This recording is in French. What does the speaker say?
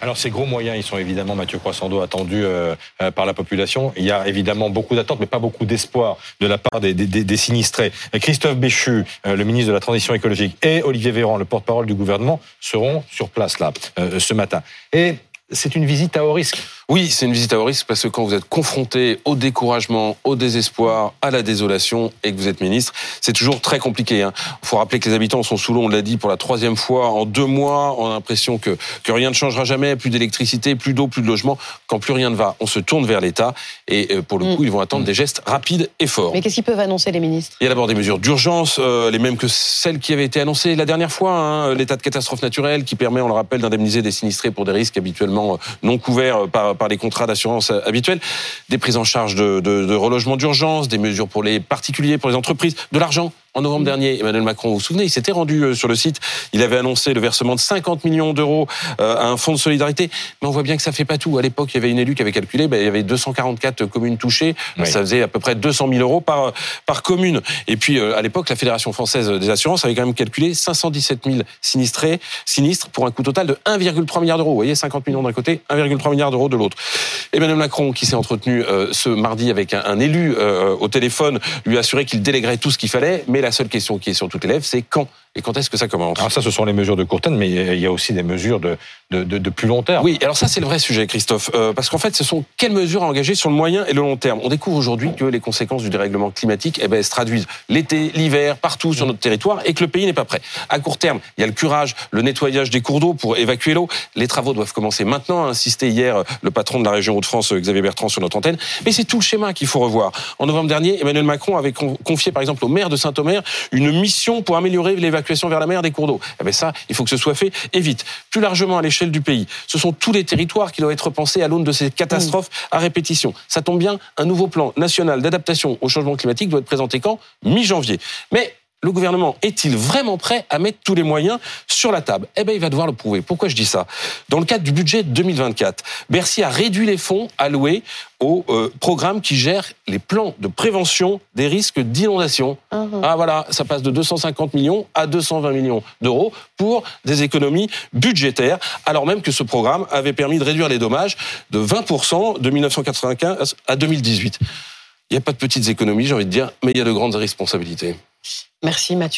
Alors ces gros moyens, ils sont évidemment, Mathieu Croissando, attendus euh, euh, par la population. Il y a évidemment beaucoup d'attentes, mais pas beaucoup d'espoir de la part des, des, sinistrés. Christophe Béchu, euh, le ministre de la Transition écologique, et Olivier Véran, le porte-parole du gouvernement, seront sur place là ce matin. Et c'est une visite à haut risque. Oui, c'est une visite à haut risque parce que quand vous êtes confronté au découragement, au désespoir, à la désolation et que vous êtes ministre, c'est toujours très compliqué. Il hein. faut rappeler que les habitants sont sous l'eau, on l'a dit pour la troisième fois en deux mois. On a l'impression que, que rien ne changera jamais, plus d'électricité, plus d'eau, plus de logement. Quand plus rien ne va, on se tourne vers l'État et euh, pour le mm. coup, ils vont attendre des gestes rapides et forts. Mais qu'est-ce qu'ils peuvent annoncer les ministres? Il y a d'abord des mesures d'urgence, euh, les mêmes que celles qui avaient été annoncées la dernière fois. Hein, l'état de catastrophe naturelle qui permet, on le rappelle, d'indemniser des sinistrés pour des risques habituellement euh, non couverts par, par les contrats d'assurance habituelle, des prises en charge de, de relogement d'urgence, des mesures pour les particuliers, pour les entreprises, de l'argent en novembre dernier, Emmanuel Macron, vous vous souvenez, il s'était rendu euh, sur le site, il avait annoncé le versement de 50 millions d'euros euh, à un fonds de solidarité, mais on voit bien que ça fait pas tout. À l'époque, il y avait une élue qui avait calculé, ben, il y avait 244 communes touchées, ça faisait à peu près 200 000 euros par, par commune. Et puis, euh, à l'époque, la Fédération française des assurances avait quand même calculé 517 000 sinistrés, sinistres pour un coût total de 1,3 milliard d'euros. Vous voyez, 50 millions d'un côté, 1,3 milliard d'euros de l'autre. Emmanuel Macron, qui s'est entretenu ce mardi avec un, un élu au téléphone, lui a assuré qu'il déléguerait tout ce qu'il fallait, mais la seule question qui est sur toutes les lèvres, c'est quand et quand est-ce que ça commence Alors ça, ce sont les mesures de court terme, mais il y a aussi des mesures de, de, de, plus long terme. Oui, alors ça, c'est le vrai sujet, Christophe. Euh, parce qu'en fait, ce sont quelles mesures à engager sur le moyen et le long terme On découvre aujourd'hui que les conséquences du dérèglement climatique eh ben, se traduisent l'été, l'hiver, partout sur notre territoire, et que le pays n'est pas prêt. À court terme, il y a le curage, le nettoyage des cours d'eau pour évacuer l'eau. Les travaux doivent commencer maintenant, a insisté hier le patron de la région Hauts-de-France, Xavier Bertrand, sur notre antenne. Mais c'est tout le schéma qu'il faut revoir. En novembre dernier, Emmanuel Macron avait confié, par exemple, au maire de Saint-Omer une mission pour améliorer l'évacuation vers la mer des cours d'eau. Eh bien ça, il faut que ce soit fait et vite. Plus largement à l'échelle du pays, ce sont tous les territoires qui doivent être pensés à l'aune de ces catastrophes à répétition. Ça tombe bien, un nouveau plan national d'adaptation au changement climatique doit être présenté quand? Mi-janvier. Mais le gouvernement est-il vraiment prêt à mettre tous les moyens sur la table? Eh bien, il va devoir le prouver. Pourquoi je dis ça? Dans le cadre du budget 2024, Bercy a réduit les fonds alloués au euh, programme qui gère les plans de prévention des risques d'inondation. Ah, ah. ah voilà, ça passe de 250 millions à 220 millions d'euros pour des économies budgétaires, alors même que ce programme avait permis de réduire les dommages de 20% de 1995 à 2018. Il n'y a pas de petites économies, j'ai envie de dire, mais il y a de grandes responsabilités. Merci Mathieu.